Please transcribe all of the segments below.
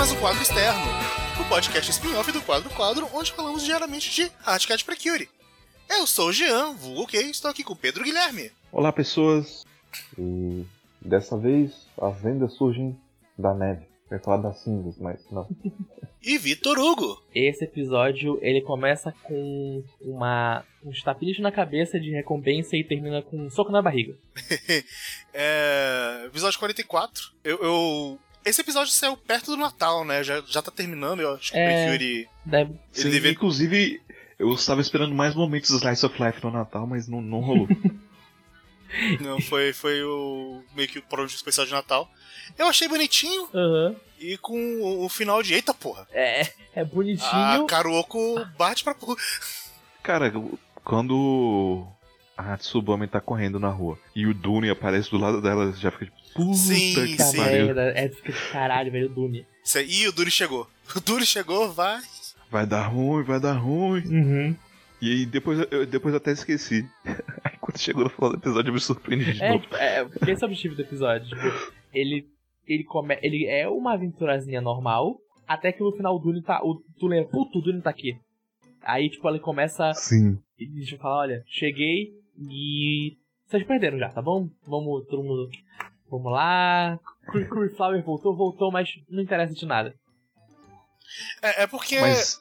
mais um quadro externo, o podcast spin-off do Quadro Quadro, onde falamos diariamente de Hardcat Precure. Eu sou o Jean, vulgo ok, estou aqui com o Pedro Guilherme. Olá, pessoas. E dessa vez as lendas surgem da neve. Eu ia falar das cinzas, mas não. E Vitor Hugo. Esse episódio ele começa com uma uns tapinhos na cabeça de recompensa e termina com um soco na barriga. é, episódio 44. Eu, eu. Esse episódio saiu perto do Natal, né? Já, já tá terminando, eu acho que É. o Precure. Deve... Ele Sim, devia- Inclusive, eu estava esperando mais momentos do Slice of Life no Natal, mas não, não rolou. Não, foi, foi o. meio que o produto especial de Natal. Eu achei bonitinho Aham. e com o, o final de. Eita porra! É, é A bonitinho. Karuoko bate pra porra. Cara, quando a Tsubame tá correndo na rua e o Dune aparece do lado dela, já fica tipo, puta Sim, que sim. pariu. merda. É, fica de caralho, velho, o Dune. Isso aí, Ih, o Duri chegou. O Duri chegou, vai. Vai dar ruim, vai dar ruim. Uhum. E aí depois eu, depois eu até esqueci. Aí quando chegou no final do episódio eu me surpreendi de É, novo. é, porque esse é o objetivo do episódio. Tipo, ele, ele, come, ele é uma aventurazinha normal, até que no final o Dune tá. O, tu lembra, puto, o Dune tá aqui. Aí, tipo, ele começa. Sim. E tipo, fala, olha, cheguei e. Vocês perderam já, tá bom? Vamos, todo mundo. Vamos lá. Cur- Curryflower voltou, voltou, mas não interessa de nada. É, é porque. Mas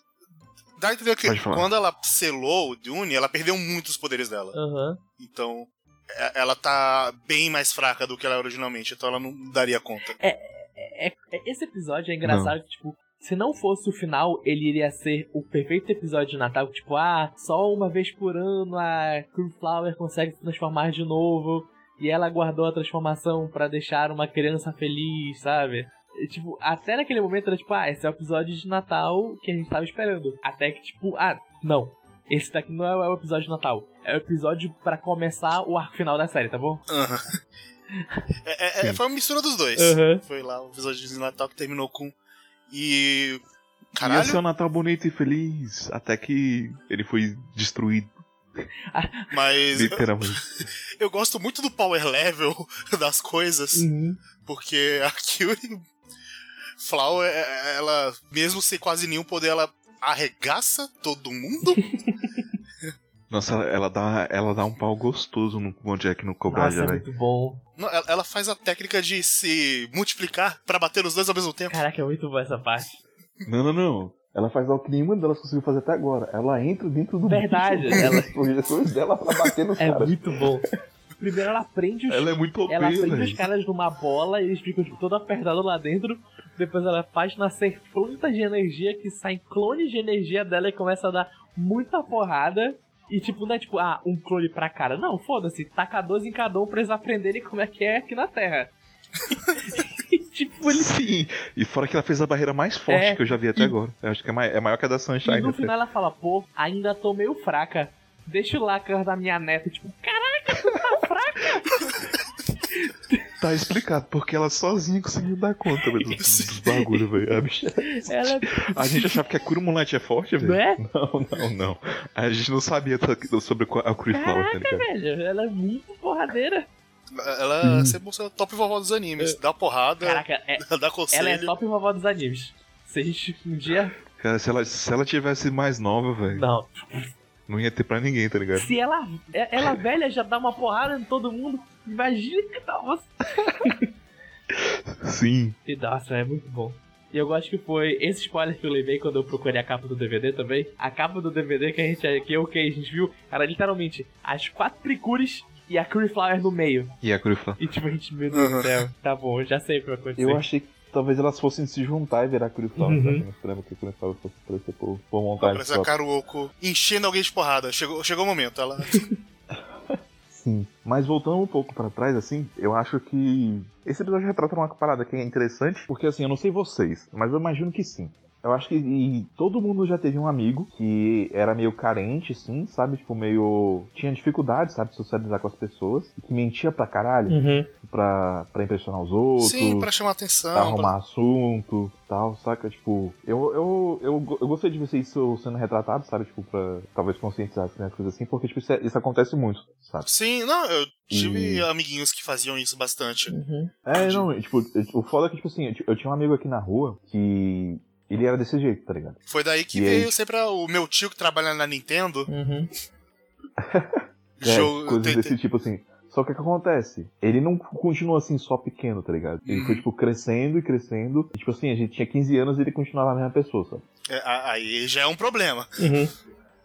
Dá a entender que quando ela selou o Dune, ela perdeu muitos poderes dela. Aham. Então. é- Ela tá bem mais fraca do que ela era originalmente, então ela não daria conta. É, é- esse episódio é engraçado que, tipo, se não fosse o final, ele iria ser o perfeito episódio de Natal. Tipo, ah, só uma vez por ano a Crewflower consegue se transformar de novo. E ela guardou a transformação pra deixar uma criança feliz, sabe? E, tipo, até naquele momento era tipo, ah, esse é o episódio de Natal que a gente tava esperando. Até que, tipo, ah, não. Esse daqui não é o episódio de Natal. É o episódio pra começar o arco final da série, tá bom? Aham. É, é- é- Sim. foi uma mistura dos dois. Aham. Foi lá o episódio de Natal que terminou com. E. ia Caralho. ser um Natal bonito e feliz. Até que ele foi destruído, Mas literalmente. eu gosto muito do power level das coisas, Uhum. porque a Kyuri Flower, é- ela, mesmo sem quase nenhum poder, ela arregaça todo mundo. Nossa, ela, dá, ela dá um pau gostoso no Bojack no Cobra Nossa, é muito bom. Não, ela, ela faz a técnica de se multiplicar pra bater os dois ao mesmo tempo. Caraca, é muito boa essa parte. Não, não, não. Ela faz algo que nenhuma delas conseguiu fazer até agora. Ela entra dentro do Verdade, bicho, ela- as projeções dela pra bater nos É caras. muito bom. Primeiro ela prende os, Ela é muito OP, ela prende os caras numa bola e eles ficam tipo, todo apertados lá dentro. Depois ela faz nascer plantas de energia que saem clones de energia dela e começa a dar muita porrada. E tipo, não é tipo, ah, um clone pra cara. Não, foda-se, taca 12 em cada um pra eles aprenderem como é que é aqui na Terra. E, tipo, ele Sim, e fora que ela fez a barreira mais forte É, que eu já vi até e- agora. Eu acho que é, mai- é maior que a da E Sunshine. no até. final ela fala, pô, ainda tô meio fraca. Deixa o lacre da minha neta. Tipo, caraca, tu tá fraca. Tá explicado, porque ela sozinha conseguiu dar conta velho, dos, dos bagulhos, velho. A, bicha- Ela é a gente achava que a Kurumulante é forte, velho. Não é? Não, não, não. A gente não sabia sobre a Curiflower, tá ligado? velho, ela é muito porradeira. Ela sempre mostrou top vovó dos animes. Dá porrada, Caraca, é- dá conselho. ela é top vovó dos animes. Se a gente um dia. Cara, se ela, se ela tivesse mais nova, velho, Não. não ia ter pra ninguém, tá ligado? Se ela, é- ela velha já dá uma porrada em todo mundo, imagina que nossa. Sim. E nossa, é muito bom. E eu gosto que foi esse spoiler que eu levei quando eu procurei a capa do DVD também. A capa do DVD que a gente que eu que a gente viu era literalmente as quatro Precures e a Curryflower no meio. E a Curiflower. E tipo, a gente, meu Deus do céu, tá bom, já sei o que vai acontecer. Eu achei que talvez elas fossem se juntar e virar Curiflower. Uhum. Uhum. Eu não esperava que a Curiflower fosse aparecer por, por montagem Parece a só. Karuoko enchendo alguém de porrada. Chegou, chegou o momento. Ela. Sim. Mas voltando um pouco pra trás, assim, eu acho que esse episódio retrata uma parada que é interessante, porque assim, eu não sei vocês, mas eu imagino que sim. Eu acho que e todo mundo já teve um amigo que era meio carente, sim, sabe? Tipo, meio. Tinha dificuldade, sabe? De socializar com as pessoas. Que mentia pra caralho. Uhum. Pra, pra impressionar os outros. Sim, pra chamar atenção. Pra arrumar assunto tal, saca? Tipo, eu, eu, eu, eu gostei de ver isso sendo retratado, sabe? Tipo, pra talvez conscientizar né, coisas assim, porque tipo, isso, é, isso acontece muito, sabe? Sim, não, eu tive e... amiguinhos que faziam isso bastante. Uhum. É, não, tipo, o foda é que, tipo assim, eu tinha um amigo aqui na rua que ele era desse jeito, tá ligado? Foi daí que e veio aí... sempre o meu tio que trabalha na Nintendo. Uhum. é, Show, coisas desse tipo assim. Só que o que acontece? Ele não continua assim só pequeno, tá ligado? Ele uhum. foi, tipo, crescendo e crescendo. E, tipo assim, a gente tinha 15 anos e ele continuava a mesma pessoa, sabe? É, aí já é um problema. Uhum.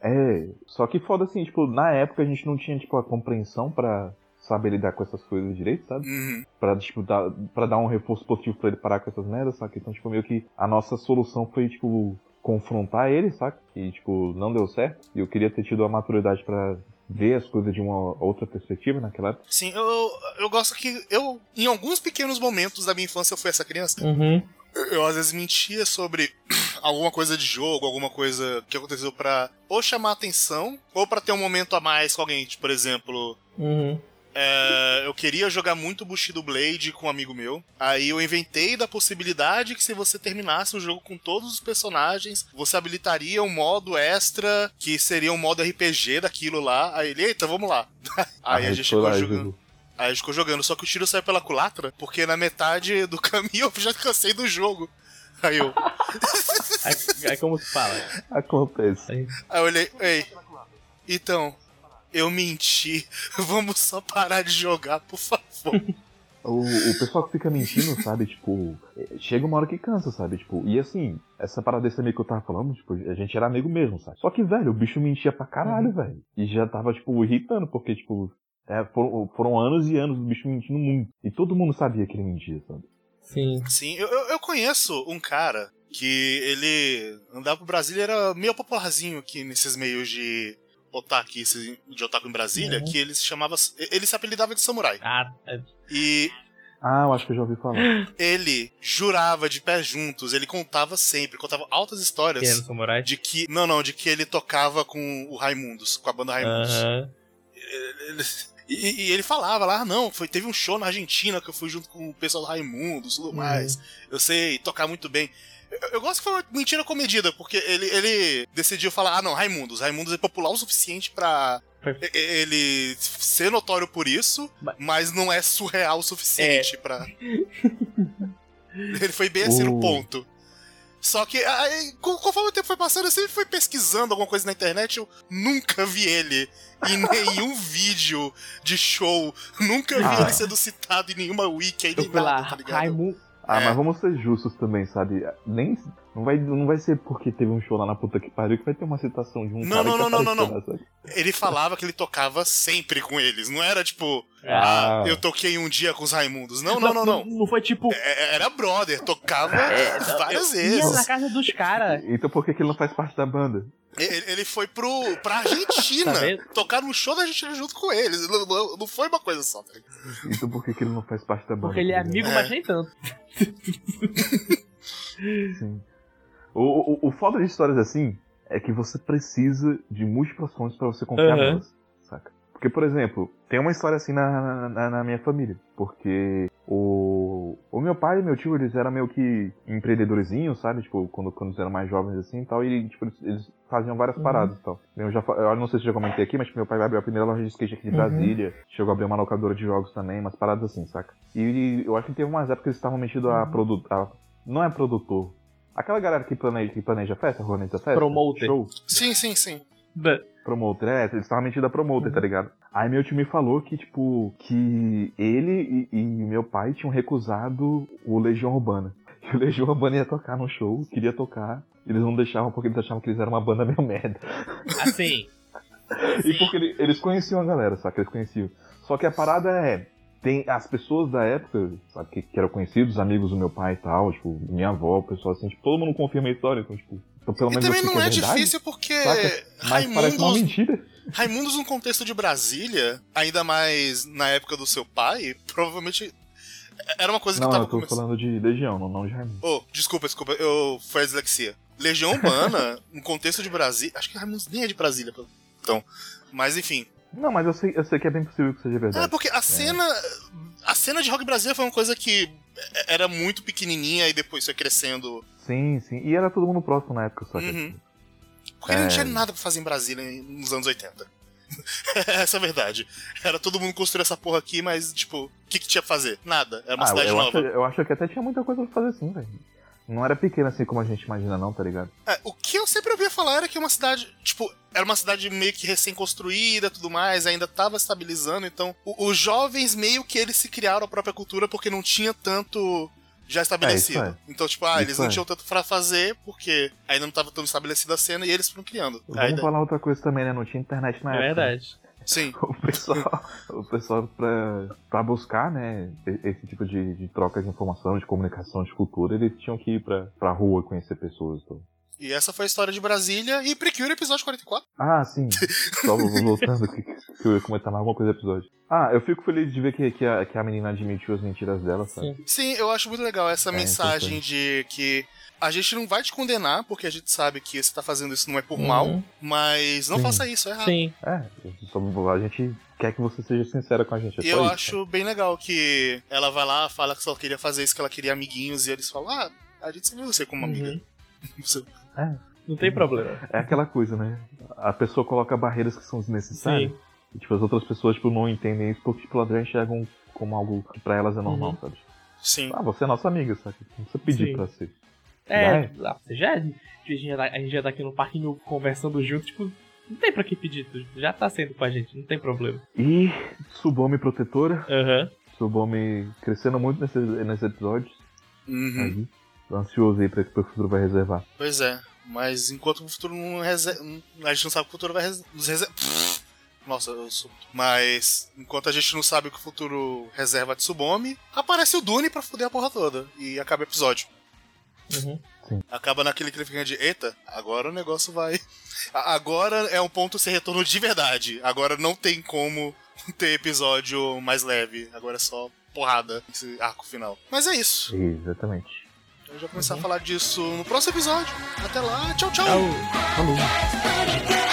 É, só que foda assim, tipo, na época a gente não tinha, tipo, a compreensão para saber lidar com essas coisas direito, sabe? Uhum. Pra, tipo, dar, pra dar um reforço positivo pra ele parar com essas merdas, sabe? Então, tipo, meio que a nossa solução foi, tipo, confrontar ele, saca? E, tipo, não deu certo. E eu queria ter tido a maturidade para ver as coisas de uma outra perspectiva naquela época. Sim, eu, eu gosto que eu, em alguns pequenos momentos da minha infância, eu fui essa criança. Uhum. Eu, eu, às vezes mentia sobre alguma coisa de jogo, alguma coisa que aconteceu pra ou chamar atenção, ou para ter um momento a mais com alguém, tipo, por exemplo. Uhum. É, eu queria jogar muito Bushido Blade com um amigo meu. Aí eu inventei da possibilidade que se você terminasse o jogo com todos os personagens, você habilitaria um modo extra que seria um modo RPG daquilo lá. Aí ele, eita, vamos lá. Aí a, gente ficou jogando. Aí a gente ficou jogando, só que o tiro saiu pela culatra, porque na metade do caminho eu já cansei do jogo. Aí eu. aí, aí como se fala? Acontece. Aí eu olhei, ei. Então, eu menti. Vamos só parar de jogar, por favor. O, o pessoal que fica mentindo, sabe, tipo, chega uma hora que cansa, sabe, tipo, e assim, essa parada desse amigo que eu tava falando, tipo, a gente era amigo mesmo, sabe? Só que, velho, o bicho mentia pra caralho, uhum. velho. E já tava, tipo, irritando, porque, tipo, é, foram, foram, anos e anos do bicho mentindo muito. E todo mundo sabia que ele mentia, sabe? Sim. Sim, eu, eu conheço um cara que ele andava pro Brasil era meio popularzinho aqui nesses meios de otaku, de otaku em Brasília, uhum. que ele se chamava. Ele se apelidava de samurai. Ah, é... E. Ah, eu acho que eu já ouvi falar. Ele jurava de pés juntos, ele contava sempre, contava altas histórias. Que samurai? De que. Não, não, de que ele tocava com o Raimundos, com a banda Raimundos. Uhum. Ele, e, e, ele falava lá, ah, não, foi, teve um show na Argentina que eu fui junto com o pessoal do Raimundos e tudo mais. Uhum. Eu sei tocar muito bem. Eu, gosto que foi uma mentira comedida, porque ele, ele decidiu falar: ah, não, Raimundos. Raimundos é popular o suficiente pra ele ser notório por isso, mas não é surreal o suficiente é. pra. ele foi bem assim no ponto. Só que, aí, conforme o tempo foi passando, eu sempre fui pesquisando alguma coisa na internet, eu nunca vi ele em nenhum vídeo de show. Nunca vi ah. ele sendo citado em nenhuma wiki nada, tá ligado? Raimundo, ah, é. mas vamos ser justos também, sabe? Nem, não, vai, não vai ser porque teve um show lá na puta que pariu que vai ter uma citação de um não, cara não, que não, não, não, não. Ele falava que ele tocava sempre com eles. Não era tipo, ah, ah eu toquei um dia com os Raimundos. Não, não, não, não. Não, não foi tipo. É, era brother, tocava é, várias eu vezes. Ia na casa dos caras. Então por que, que ele não faz parte da banda? Ele, ele foi pro, pra Argentina. tá tocar no show da Argentina junto com eles. Não, não, não foi uma coisa só. Tá então por que, que ele não faz parte da banda? Porque ele é amigo, é. mas nem tanto. Sim. O, o, o foda de histórias assim é que você precisa de múltiplas fontes para você confiar uhum. nelas, saca? Porque, por exemplo, tem uma história assim na, na, na, minha família. Porque o, o meu pai e meu tio, eles eram meio que empreendedorzinhos, sabe? Tipo, quando, quando eles eram mais jovens assim e tal. E, tipo, eles, eles faziam várias uhum. paradas e tal. Eu, já, eu não sei se já comentei aqui, mas tipo, meu pai abriu a primeira loja de skate aqui de uhum. Brasília. Chegou a abrir uma locadora de jogos também, umas paradas assim, saca? E, e eu acho que teve umas épocas que eles estavam metidos a uhum. produtor. Não é produtor. Aquela galera que planeja, que planeja festa, organiza festa. Promoter. Show. Sim, sim, sim. Promoter, é, eles estavam metidos a promoter, tá ligado? Aí meu tio me falou que, tipo, que ele e, e meu pai tinham recusado o Legião Urbana. Que o Legião Urbana ia tocar no show, queria tocar. Eles não deixavam porque eles achavam que eles eram uma banda meio merda. Assim. e porque ele, eles conheciam a galera, sabe? Eles conheciam. Só que a parada é. Tem as pessoas da época, sabe, que, que eram conhecidos, amigos do meu pai e tal, tipo, minha avó, o pessoal assim, tipo, todo mundo confirma a história, então, tipo, então, pelo e menos também não é, é difícil porque. Saca? Mas Raimundos, parece uma mentira. Raimundos, no contexto de Brasília, ainda mais na época do seu pai, provavelmente. Era uma coisa não, que tava eu tô começando. falando de Legião, não, não de Raimundo. Oh, desculpa, desculpa, eu... foi a dislexia. Legião Urbana, no contexto de Brasília. Acho que Raimundos nem é de Brasília, então. Mas enfim. Não, mas eu sei, eu sei que é bem possível que seja verdade. É, porque a cena. A cena de Rock Brasília foi uma coisa que era muito pequenininha e depois foi crescendo. Sim, sim. E era todo mundo próximo na época, só que. Uhum. Porque é... não tinha nada pra fazer em Brasília nos anos 80. essa é a verdade. Era todo mundo construir essa porra aqui, mas, tipo, o que, que tinha pra fazer? Nada. Era uma ah, cidade eu nova. Acho, eu acho que até tinha muita coisa pra fazer sim, velho. Não era pequena assim como a gente imagina, não, tá ligado? É, o que eu sempre ouvia falar era que uma cidade, tipo, era uma cidade meio que recém-construída tudo mais, ainda tava estabilizando, então o, os jovens meio que eles se criaram a própria cultura porque não tinha tanto já estabelecido. É. Então, tipo, ah, isso eles não tinham tanto pra fazer porque ainda não tava tão estabelecida a cena e eles foram criando. Vamos falar outra coisa também, né? Não tinha internet na é época. É verdade. Sim. O pessoal, o pessoal pra, pra buscar, né, esse tipo de, de troca de informação, de comunicação, de cultura, eles tinham que ir pra, pra rua conhecer pessoas. Então. E essa foi a história de Brasília e Precure episódio 44. Ah, sim. Só voltando que, que eu ia comentar mais alguma coisa do episódio. Ah, eu fico feliz de ver que, que, a, que a menina admitiu as mentiras dela, sabe? Sim, sim eu acho muito legal essa é, mensagem de que a gente não vai te condenar, porque a gente sabe que você tá fazendo isso não é por uhum. mal, mas não Sim. faça isso, é errado. Sim. É, a gente quer que você seja sincera com a gente. É e eu isso, acho né? bem legal que ela vai lá, fala que só queria fazer isso, que ela queria amiguinhos, e eles falam, ah, a gente viu você como amiga. Uhum. É. Não tem problema. É aquela coisa, né? A pessoa coloca barreiras que são desnecessárias. Sim. E tipo, as outras pessoas tipo, não entendem isso porque tipo, elas já enxergam como algo que pra elas é normal, uhum. sabe? Sim. Ah, você é nossa amiga, sabe? Não precisa pedir Sim. pra ser. É, ah, você já, a, gente já tá, a gente já tá aqui no parquinho conversando junto, tipo, não tem pra que pedir, já tá sendo com a gente, não tem problema. E Subome protetora. Aham. Uhum. Subome crescendo muito nesse, nesse episódio. Uhum. Aí, ansioso aí pra que o futuro vai reservar. Pois é, mas enquanto o futuro não reserva. A gente não sabe o que o futuro vai nos reservar. Nossa, eu sou. Mas, enquanto a gente não sabe o que o futuro reserva de Subome, aparece o Dune pra foder a porra toda. E acaba o episódio. Uhum. Acaba naquele cliffhanger de, eita, agora o negócio vai. Agora é um ponto sem retorno de verdade. Agora não tem como ter episódio mais leve. Agora é só porrada esse arco final. Mas é isso. Exatamente. Já vai começar a uhum. falar disso no próximo episódio. Até lá, tchau, tchau. Falou.